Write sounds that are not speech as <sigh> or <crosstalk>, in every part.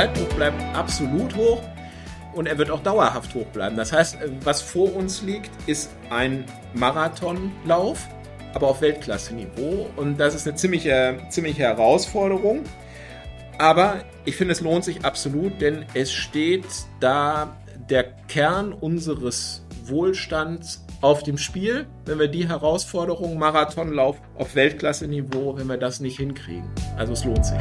Zeitdruck bleibt absolut hoch und er wird auch dauerhaft hoch bleiben. Das heißt, was vor uns liegt, ist ein Marathonlauf, aber auf Weltklasse-Niveau. Und das ist eine ziemliche, ziemliche Herausforderung. Aber ich finde, es lohnt sich absolut, denn es steht da der Kern unseres Wohlstands auf dem Spiel, wenn wir die Herausforderung Marathonlauf auf Weltklasse-Niveau, wenn wir das nicht hinkriegen. Also es lohnt sich.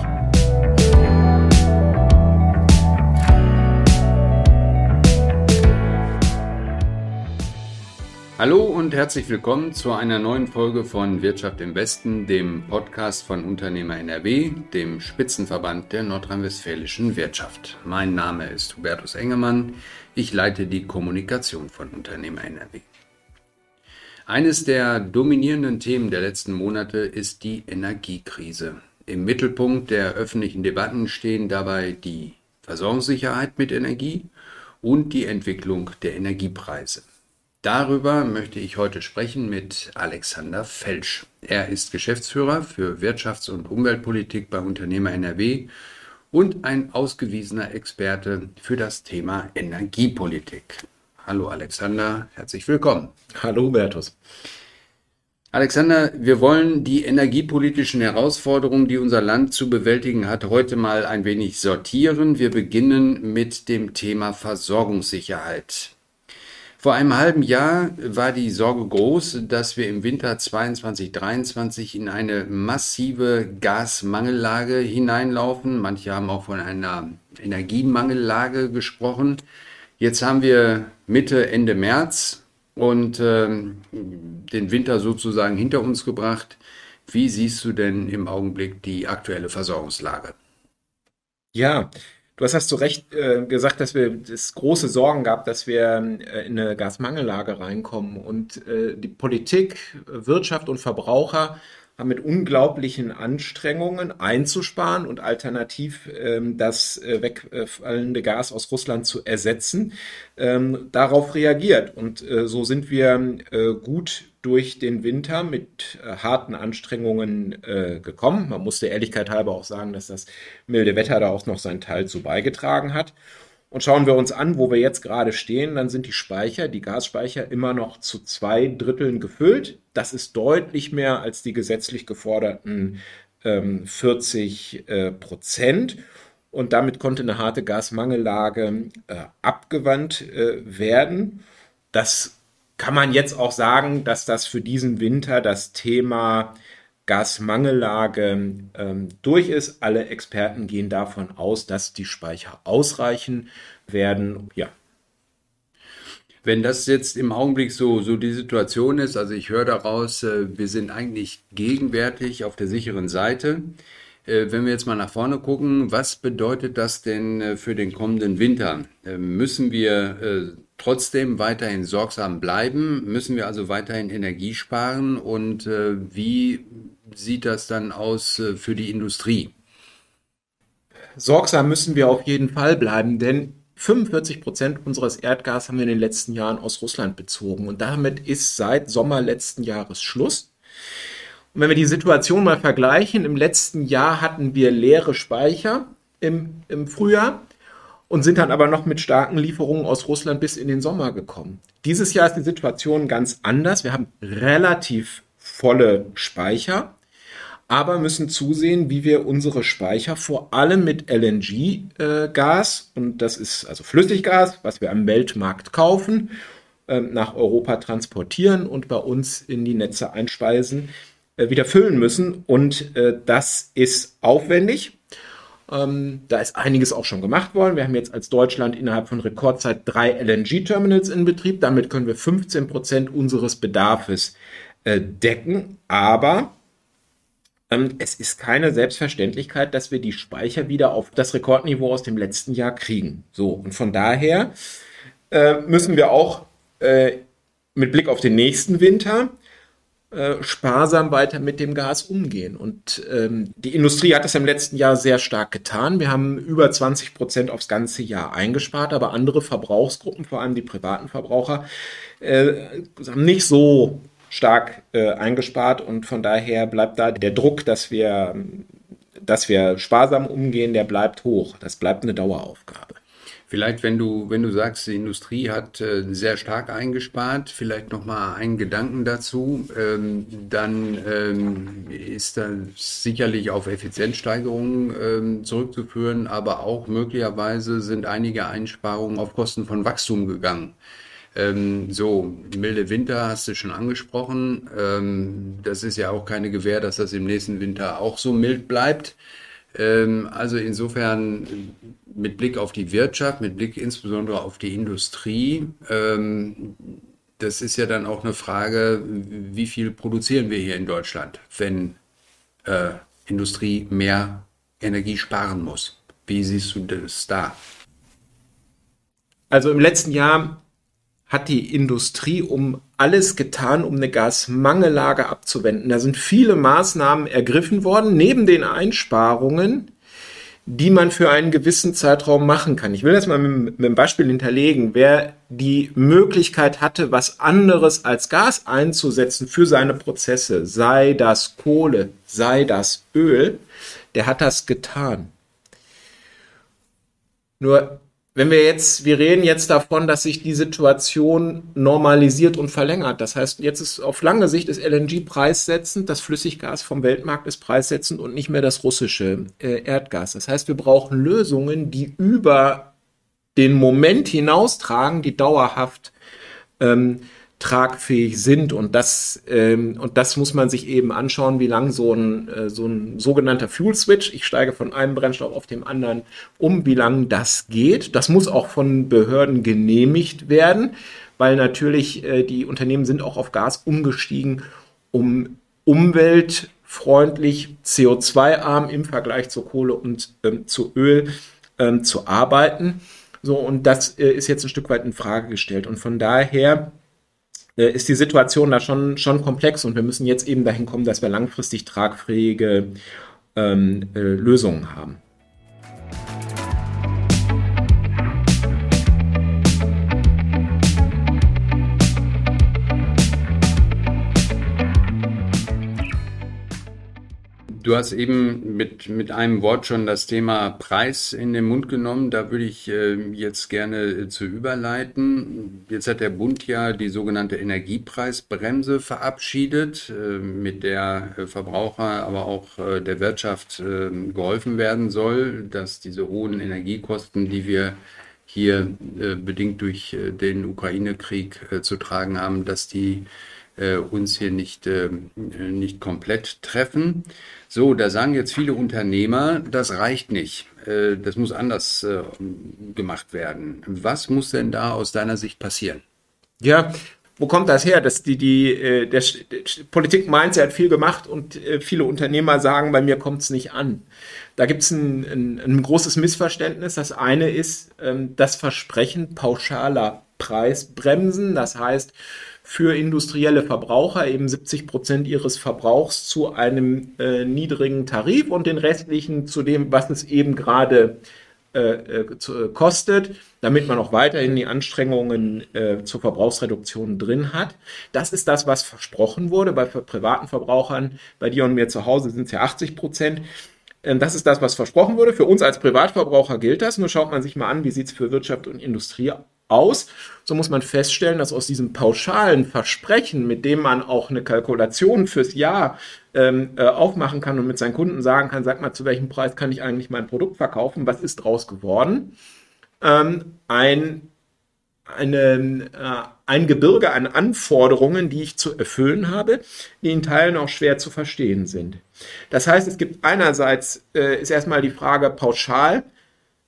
Hallo und herzlich willkommen zu einer neuen Folge von Wirtschaft im Westen, dem Podcast von Unternehmer NRW, dem Spitzenverband der nordrhein-westfälischen Wirtschaft. Mein Name ist Hubertus Engemann. Ich leite die Kommunikation von Unternehmer NRW. Eines der dominierenden Themen der letzten Monate ist die Energiekrise. Im Mittelpunkt der öffentlichen Debatten stehen dabei die Versorgungssicherheit mit Energie und die Entwicklung der Energiepreise. Darüber möchte ich heute sprechen mit Alexander Felsch. Er ist Geschäftsführer für Wirtschafts- und Umweltpolitik bei Unternehmer NRW und ein ausgewiesener Experte für das Thema Energiepolitik. Hallo Alexander, herzlich willkommen. Hallo Hubertus. Alexander, wir wollen die energiepolitischen Herausforderungen, die unser Land zu bewältigen hat, heute mal ein wenig sortieren. Wir beginnen mit dem Thema Versorgungssicherheit. Vor einem halben Jahr war die Sorge groß, dass wir im Winter 22, 23 in eine massive Gasmangellage hineinlaufen. Manche haben auch von einer Energiemangellage gesprochen. Jetzt haben wir Mitte, Ende März und äh, den Winter sozusagen hinter uns gebracht. Wie siehst du denn im Augenblick die aktuelle Versorgungslage? Ja, Du hast hast zu Recht äh, gesagt, dass wir es große Sorgen gab, dass wir äh, in eine Gasmangellage reinkommen. Und äh, die Politik, Wirtschaft und Verbraucher haben mit unglaublichen Anstrengungen einzusparen und alternativ ähm, das äh, wegfallende Gas aus Russland zu ersetzen, ähm, darauf reagiert. Und äh, so sind wir äh, gut durch den Winter mit äh, harten Anstrengungen äh, gekommen. Man musste Ehrlichkeit halber auch sagen, dass das milde Wetter da auch noch seinen Teil zu beigetragen hat. Und schauen wir uns an, wo wir jetzt gerade stehen, dann sind die Speicher, die Gasspeicher immer noch zu zwei Dritteln gefüllt. Das ist deutlich mehr als die gesetzlich geforderten ähm, 40 äh, Prozent. Und damit konnte eine harte Gasmangellage äh, abgewandt äh, werden. Das kann man jetzt auch sagen, dass das für diesen Winter das Thema Gasmangellage ähm, durch ist. Alle Experten gehen davon aus, dass die Speicher ausreichen werden. Ja. Wenn das jetzt im Augenblick so, so die Situation ist, also ich höre daraus, äh, wir sind eigentlich gegenwärtig auf der sicheren Seite. Äh, wenn wir jetzt mal nach vorne gucken, was bedeutet das denn äh, für den kommenden Winter? Äh, müssen wir trotzdem weiterhin sorgsam bleiben? Müssen wir also weiterhin Energie sparen? Und wie sieht das dann aus für die Industrie? Sorgsam müssen wir auf jeden Fall bleiben, denn 45 Prozent unseres Erdgas haben wir in den letzten Jahren aus Russland bezogen. Und damit ist seit Sommer letzten Jahres Schluss. Und wenn wir die Situation mal vergleichen, im letzten Jahr hatten wir leere Speicher im, im Frühjahr und sind dann aber noch mit starken Lieferungen aus Russland bis in den Sommer gekommen. Dieses Jahr ist die Situation ganz anders. Wir haben relativ volle Speicher, aber müssen zusehen, wie wir unsere Speicher vor allem mit LNG-Gas, äh, und das ist also Flüssiggas, was wir am Weltmarkt kaufen, äh, nach Europa transportieren und bei uns in die Netze einspeisen, äh, wieder füllen müssen. Und das ist aufwendig. Ähm, da ist einiges auch schon gemacht worden. Wir haben jetzt als Deutschland innerhalb von Rekordzeit drei LNG-Terminals in Betrieb. Damit können wir 15 Prozent unseres Bedarfs äh, decken. Aber ähm, es ist keine Selbstverständlichkeit, dass wir die Speicher wieder auf das Rekordniveau aus dem letzten Jahr kriegen. So, und von daher äh, müssen wir auch äh, mit Blick auf den nächsten Winter äh, sparsam weiter mit dem Gas umgehen. Und ähm, die Industrie hat das im letzten Jahr sehr stark getan. Wir haben über 20 Prozent aufs ganze Jahr eingespart, aber andere Verbrauchsgruppen, vor allem die privaten Verbraucher, äh, haben nicht so stark äh, eingespart und von daher bleibt da der Druck, dass wir dass wir sparsam umgehen, der bleibt hoch. Das bleibt eine Daueraufgabe. Vielleicht, wenn du, wenn du sagst, die Industrie hat äh, sehr stark eingespart, vielleicht noch mal einen Gedanken dazu, ähm, dann ähm, ist das sicherlich auf Effizienzsteigerungen ähm, zurückzuführen, aber auch möglicherweise sind einige Einsparungen auf Kosten von Wachstum gegangen. Ähm, so, milde Winter hast du schon angesprochen. Ähm, das ist ja auch keine Gewähr, dass das im nächsten Winter auch so mild bleibt. Ähm, also insofern mit Blick auf die Wirtschaft, mit Blick insbesondere auf die Industrie, ähm, das ist ja dann auch eine Frage, wie viel produzieren wir hier in Deutschland, wenn äh, Industrie mehr Energie sparen muss. Wie siehst du das da? Also im letzten Jahr hat die Industrie um alles getan, um eine Gasmangellage abzuwenden. Da sind viele Maßnahmen ergriffen worden, neben den Einsparungen, die man für einen gewissen Zeitraum machen kann. Ich will das mal mit, einem Beispiel hinterlegen. Wer die Möglichkeit hatte, was anderes als Gas einzusetzen für seine Prozesse, sei das Kohle, sei das Öl, der hat das getan. Nur wenn wir jetzt, wir reden jetzt davon, dass sich die Situation normalisiert und verlängert. Das heißt, jetzt ist auf lange Sicht ist LNG preissetzend, das Flüssiggas vom Weltmarkt ist preissetzend und nicht mehr das russische äh, Erdgas. Das heißt, wir brauchen Lösungen, die über den Moment hinaustragen, die dauerhaft ähm, tragfähig sind. Und das, ähm, und das muss man sich eben anschauen, wie lang so ein, äh, so ein sogenannter Fuel Switch, ich steige von einem Brennstoff auf dem anderen um, wie lang das geht. Das muss auch von Behörden genehmigt werden, weil natürlich äh, die Unternehmen sind auch auf Gas umgestiegen, um umweltfreundlich, CO2-arm im Vergleich zu Kohle und ähm, zu Öl ähm, zu arbeiten. So, und das äh, ist jetzt ein Stück weit in Frage gestellt. Und von daher äh, ist die Situation da schon, schon komplex und wir müssen jetzt eben dahin kommen, dass wir langfristig tragfähige ähm, äh, Lösungen haben. Du hast eben mit, mit einem Wort schon das Thema Preis in den Mund genommen. Da würde ich äh, jetzt gerne äh, zu überleiten. Jetzt hat der Bund ja die sogenannte Energiepreisbremse verabschiedet, äh, mit der Verbraucher, aber auch der Wirtschaft geholfen werden soll, dass diese hohen Energiekosten, die wir hier bedingt durch den Ukraine-Krieg zu tragen haben, dass die uns hier nicht, nicht komplett treffen. So, da sagen jetzt viele Unternehmer, das reicht nicht. Äh, das muss anders äh, gemacht werden. Was muss denn da aus deiner Sicht passieren? Ja, wo kommt das her? Dass die, die, äh, der, der Politik meint, sie hat viel gemacht und viele Unternehmer sagen, bei mir kommt es nicht an. Da gibt es ein, ein, ein, großes Missverständnis. Das eine ist ähm, das Versprechen pauschaler Preisbremsen. Das heißt, für industrielle Verbraucher eben 70 Prozent ihres Verbrauchs zu einem äh, niedrigen Tarif und den restlichen zu dem, was es eben gerade äh, äh, zu, äh, kostet, damit man auch weiterhin die Anstrengungen äh, zur Verbrauchsreduktion drin hat. Das ist das, was versprochen wurde bei privaten Verbrauchern. Bei dir und mir zu Hause sind es ja 80 Prozent. Ähm, das ist das, was versprochen wurde. Für uns als Privatverbraucher gilt das. Nur schaut man sich mal an, wie sieht es für Wirtschaft und Industrie aus. So muss man feststellen, dass aus diesem pauschalen Versprechen, mit dem man auch eine Kalkulation fürs Jahr ähm, äh, aufmachen kann und mit seinen Kunden sagen kann, sag mal, zu welchem Preis kann ich eigentlich mein Produkt verkaufen? Was ist draus geworden? Ähm, ein, eine, äh, ein Gebirge an Anforderungen, die ich zu erfüllen habe, die in Teilen auch schwer zu verstehen sind. Das heißt, es gibt einerseits, äh, ist erstmal die Frage pauschal,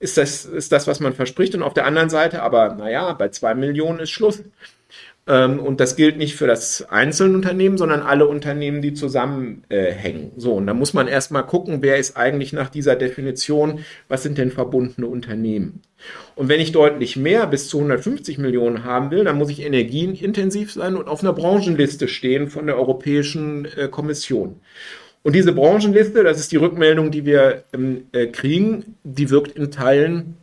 ist das, ist das, was man verspricht. Und auf der anderen Seite, aber naja, bei zwei Millionen ist Schluss. Ähm, und das gilt nicht für das Einzelunternehmen, sondern alle Unternehmen, die zusammenhängen. Äh, so, und da muss man erstmal gucken, wer ist eigentlich nach dieser Definition, was sind denn verbundene Unternehmen? Und wenn ich deutlich mehr bis zu 150 Millionen haben will, dann muss ich energieintensiv sein und auf einer Branchenliste stehen von der Europäischen äh, Kommission. Und diese Branchenliste, das ist die Rückmeldung, die wir ähm, äh, kriegen, die wirkt in Teilen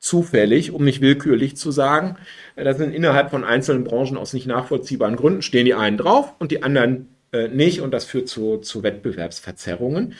zufällig, um nicht willkürlich zu sagen. Äh, da sind innerhalb von einzelnen Branchen aus nicht nachvollziehbaren Gründen, stehen die einen drauf und die anderen äh, nicht und das führt zu, zu Wettbewerbsverzerrungen.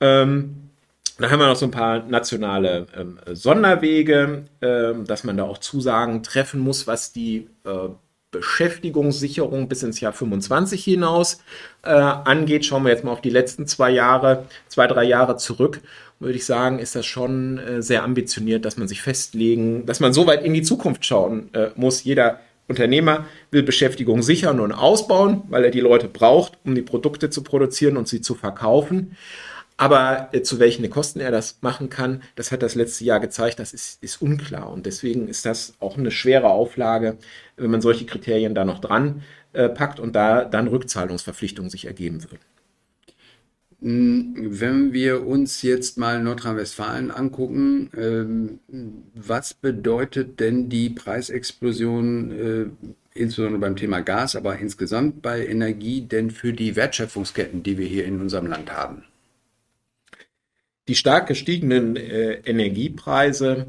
Ähm, Da haben wir noch so ein paar nationale ähm, Sonderwege, äh, dass man da auch Zusagen treffen muss, was die äh, Beschäftigungssicherung bis ins Jahr 25 hinaus äh, angeht. Schauen wir jetzt mal auf die letzten zwei Jahre, zwei, drei Jahre zurück. Würde ich sagen, ist das schon äh, sehr ambitioniert, dass man sich festlegen, dass man so weit in die Zukunft schauen äh, muss. Jeder Unternehmer will Beschäftigung sichern und ausbauen, weil er die Leute braucht, um die Produkte zu produzieren und sie zu verkaufen. Aber äh, zu welchen Kosten er das machen kann, das hat das letzte Jahr gezeigt, das ist, ist unklar. Und deswegen ist das auch eine schwere Auflage, wenn man solche Kriterien da noch dran äh, packt und da dann Rückzahlungsverpflichtungen sich ergeben würden. Hm, wenn wir uns jetzt mal Nordrhein-Westfalen angucken, ähm, was bedeutet denn die Preisexplosion, äh, insbesondere beim Thema Gas, aber insgesamt bei Energie, denn für die Wertschöpfungsketten, die wir hier in unserem Land haben? Die stark gestiegenen äh, Energiepreise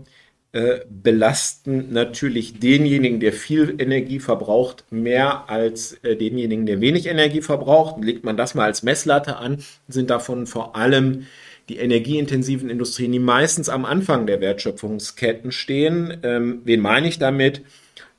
äh, belasten natürlich denjenigen, der viel Energie verbraucht, mehr als äh, denjenigen, der wenig Energie verbraucht. Legt man das mal als Messlatte an, sind davon vor allem die energieintensiven Industrien, die meistens am Anfang der Wertschöpfungsketten stehen. Ähm, wen meine ich damit?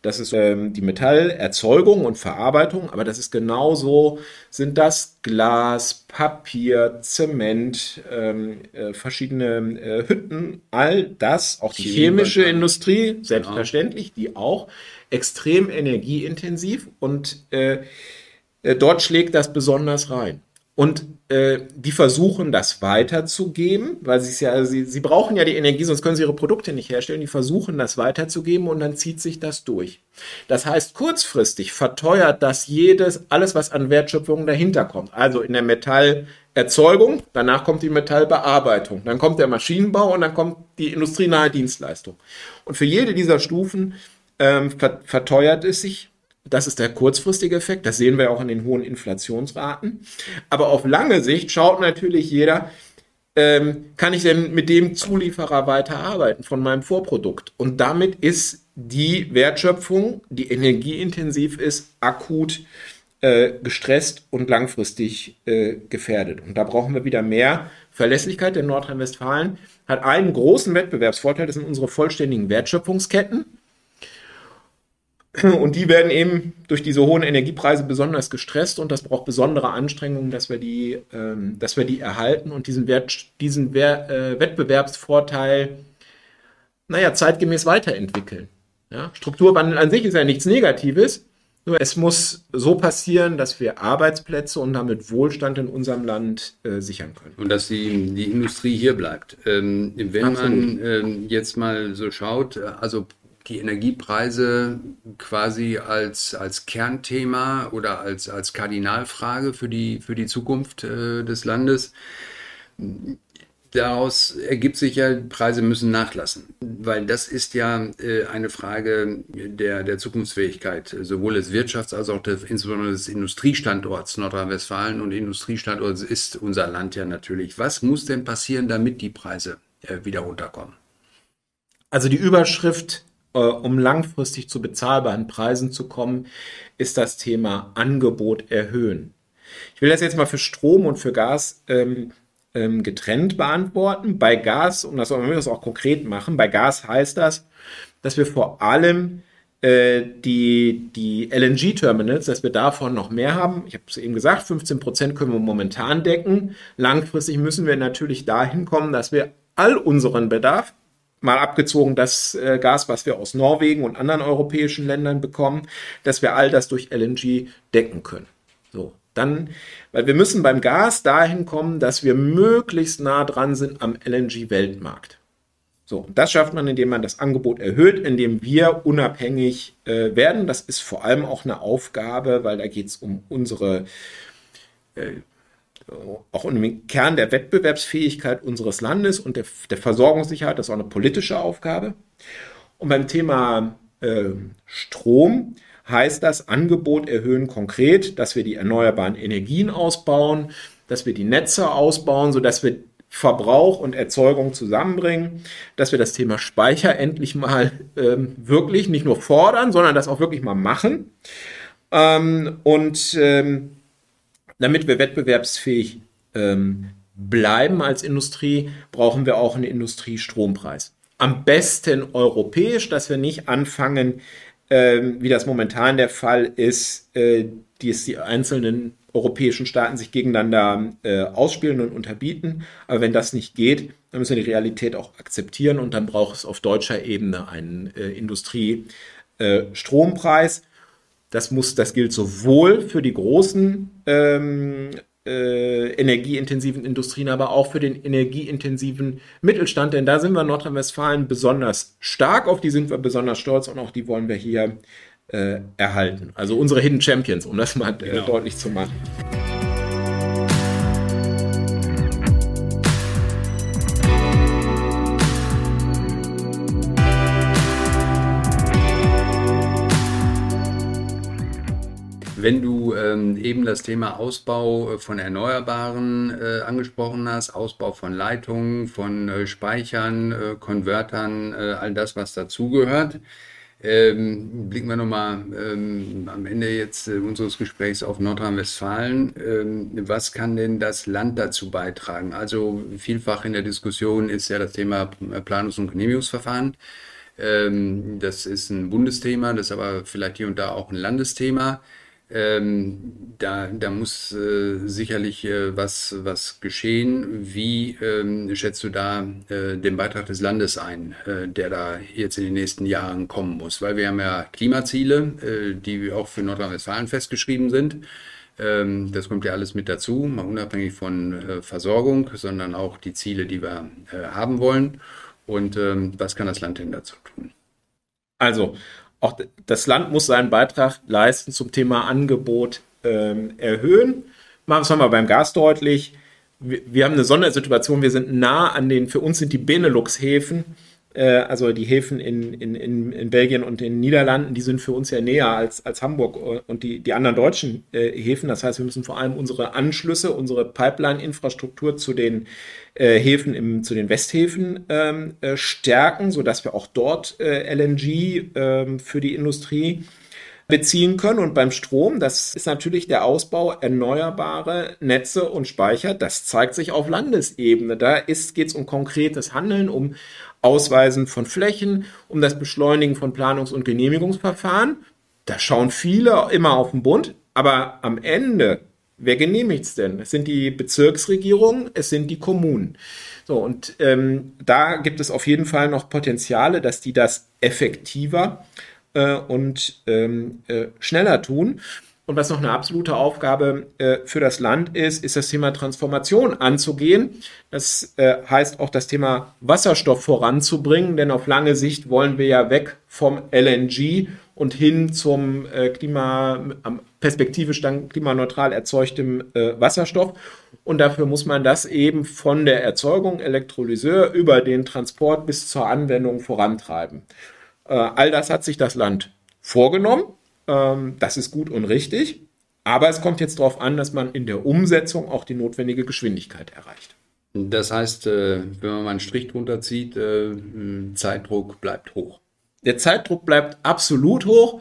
Das ist ähm, die Metallerzeugung und Verarbeitung, aber das ist genauso, sind das Glas, Papier, Zement, ähm, äh, verschiedene äh, Hütten, all das, auch die chemische Industrie, selbstverständlich, die auch extrem energieintensiv und äh, äh dort schlägt das besonders rein. Und äh, die versuchen das weiterzugeben, weil sie es ja, sie, sie brauchen ja die Energie, sonst können sie ihre Produkte nicht herstellen. Die versuchen das weiterzugeben und dann zieht sich das durch. Das heißt, kurzfristig verteuert das jedes, alles, was an Wertschöpfung dahinter kommt. Also in der Metallerzeugung, danach kommt die Metallbearbeitung, dann kommt der Maschinenbau und dann kommt die industrienahe Dienstleistung. Und für jede dieser Stufen ähm, verteuert es sich das ist der kurzfristige Effekt. Das sehen wir auch in den hohen Inflationsraten. Aber auf lange Sicht schaut natürlich jeder, ähm, kann ich denn mit dem Zulieferer weiterarbeiten von meinem Vorprodukt? Und damit ist die Wertschöpfung, die energieintensiv ist, akut äh, gestresst und langfristig äh, gefährdet. Und da brauchen wir wieder mehr Verlässlichkeit. Denn Nordrhein-Westfalen hat einen großen Wettbewerbsvorteil, das sind unsere vollständigen Wertschöpfungsketten. <clears throat> Und die werden eben durch diese hohen Energiepreise besonders gestresst und das braucht besondere Anstrengungen, dass wir die, ähm, dass wir die erhalten und diesen, Wert, diesen Wer äh, Wettbewerbsvorteil, naja, zeitgemäß weiterentwickeln. Ja? Strukturwandel an sich ist ja nichts Negatives, nur es muss so passieren, dass wir Arbeitsplätze und damit Wohlstand in unserem Land äh, sichern können. Und dass die, die Industrie hier bleibt. Ähm, wenn Absolut. man ähm, jetzt mal so schaut, also die Energiepreise quasi als, als Kernthema oder als, als Kardinalfrage für die, für die Zukunft äh, des Landes. Daraus ergibt sich ja, Preise müssen nachlassen, weil das ist ja äh, eine Frage der, der Zukunftsfähigkeit, sowohl des Wirtschafts- als auch des, insbesondere des Industriestandorts Nordrhein-Westfalen und Industriestandort ist unser Land ja natürlich. Was muss denn passieren, damit die Preise äh, wieder runterkommen? Also die Überschrift äh, um langfristig zu bezahlbaren Preisen zu kommen, ist das Thema Angebot erhöhen. Ich will das jetzt mal für Strom und für Gas ähm, ähm, getrennt beantworten. Bei Gas, um das, um das auch konkret machen, bei Gas heißt das, dass wir vor allem äh, die, die LNG-Terminals, dass wir davon noch mehr haben. Ich habe es eben gesagt, 15 Prozent können wir momentan decken. Langfristig müssen wir natürlich dahin kommen, dass wir all unseren Bedarf mal abgezogen das äh, Gas, was wir aus Norwegen und anderen europäischen Ländern bekommen, dass wir all das durch LNG decken können. So, dann, weil wir müssen beim Gas dahin kommen, dass wir möglichst nah dran sind am LNG-Weltmarkt. So, das schafft man, indem man das Angebot erhöht, indem wir unabhängig äh, werden. Das ist vor allem auch eine Aufgabe, weil da geht es um unsere äh, auch im Kern der Wettbewerbsfähigkeit unseres Landes und der, der Versorgungssicherheit, das ist auch eine politische Aufgabe. Und beim Thema äh, Strom heißt das Angebot erhöhen konkret, dass wir die erneuerbaren Energien ausbauen, dass wir die Netze ausbauen, sodass wir Verbrauch und Erzeugung zusammenbringen, dass wir das Thema Speicher endlich mal ähm, wirklich nicht nur fordern, sondern das auch wirklich mal machen. Ähm, und ähm, damit wir wettbewerbsfähig ähm, bleiben als Industrie, brauchen wir auch einen Industriestrompreis. Am besten europäisch, dass wir nicht anfangen, äh, wie das momentan der Fall ist, äh, die, die einzelnen europäischen Staaten sich gegeneinander äh, ausspielen und unterbieten. Aber wenn das nicht geht, dann müssen wir die Realität auch akzeptieren und dann braucht es auf deutscher Ebene einen äh, Industriestrompreis. Äh, das muss, das gilt sowohl für die großen ähm, äh, energieintensiven Industrien, aber auch für den energieintensiven Mittelstand, denn da sind wir in Nordrhein-Westfalen besonders stark, auf die sind wir besonders stolz und auch die wollen wir hier äh, erhalten. Also unsere Hidden Champions, um das mal äh, genau. deutlich zu machen. Wenn du ähm, eben das Thema Ausbau äh, von Erneuerbaren äh, angesprochen hast, Ausbau von Leitungen, von äh, Speichern, äh, Konvertern, äh, all das, was dazugehört, ähm, blicken wir nochmal ähm, am Ende jetzt äh, unseres Gesprächs auf Nordrhein-Westfalen. Ähm, was kann denn das Land dazu beitragen? Also vielfach in der Diskussion ist ja das Thema Planungs- und Genehmigungsverfahren. Ähm, das ist ein Bundesthema, das ist aber vielleicht hier und da auch ein Landesthema. Ähm, da, da muss äh, sicherlich äh, was, was geschehen. Wie ähm, schätzt du da äh, den Beitrag des Landes ein, äh, der da jetzt in den nächsten Jahren kommen muss? Weil wir haben ja Klimaziele, äh, die auch für Nordrhein-Westfalen festgeschrieben sind. Ähm, das kommt ja alles mit dazu, mal unabhängig von äh, Versorgung, sondern auch die Ziele, die wir haben wollen. Und ähm, was kann das Land denn dazu tun? Also, auch das Land muss seinen Beitrag leisten zum Thema Angebot ähm, erhöhen. Machen wir es nochmal beim Gas deutlich. Wir, wir, haben eine Sondersituation. Wir sind nah an den, für uns sind die Benelux-Häfen also die Häfen in, in, in, in Belgien und in den Niederlanden, die sind für uns ja näher als, als Hamburg äh, und die, die anderen deutschen äh, Häfen. Das heißt, wir müssen vor allem unsere Anschlüsse, unsere Pipeline-Infrastruktur zu den äh, Häfen, im, zu den Westhäfen ähm, äh, stärken, sodass wir auch dort äh, LNG ähm, für die Industrie beziehen können. Und beim Strom, das ist natürlich der Ausbau erneuerbare Netze und Speicher. Das zeigt sich auf Landesebene. Da geht es um konkretes Handeln, um Ausweisen von Flächen, um das Beschleunigen von Planungs- und Genehmigungsverfahren. Da schauen viele immer auf den Bund, aber am Ende, wer genehmigt es denn? Es sind die Bezirksregierungen, es sind die Kommunen. So, und ähm, da gibt es auf jeden Fall noch Potenziale, dass die das effektiver äh, und ähm, äh, schneller tun. Und was noch eine absolute Aufgabe äh, für das Land ist, ist das Thema Transformation anzugehen. Das äh, heißt auch das Thema Wasserstoff voranzubringen, denn auf lange Sicht wollen wir ja weg vom LNG und hin zum äh, Klima, perspektivisch dann klimaneutral erzeugtem äh, Wasserstoff. Und dafür muss man das eben von der Erzeugung Elektrolyseur über den Transport bis zur Anwendung vorantreiben. Äh, all das hat sich das Land vorgenommen ähm, das ist gut und richtig. Aber es kommt jetzt darauf an, dass man in der Umsetzung auch die notwendige Geschwindigkeit erreicht. Das heißt, äh, wenn man mal einen Strich drunter zieht, äh, Zeitdruck bleibt hoch. Der Zeitdruck bleibt absolut hoch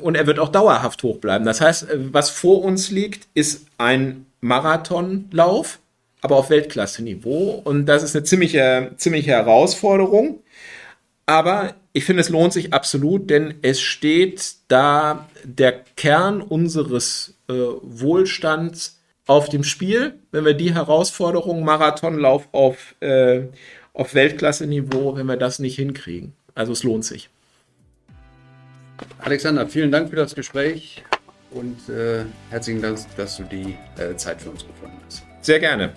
und er wird auch dauerhaft hoch bleiben. Das heißt, was vor uns liegt, ist ein Marathonlauf, aber auf Weltklasse-Niveau. Und das ist eine ziemliche, ziemliche Herausforderung. Aber ich finde, es lohnt sich absolut, denn es steht da der Kern unseres äh, Wohlstands auf dem Spiel. Wenn wir die Herausforderung Marathonlauf auf, äh, auf Weltklasse-Niveau, wenn wir das nicht hinkriegen. Also es lohnt sich. Alexander, vielen Dank für das Gespräch und äh, herzlichen Dank, dass du die äh, Zeit für uns gefunden hast. Sehr gerne.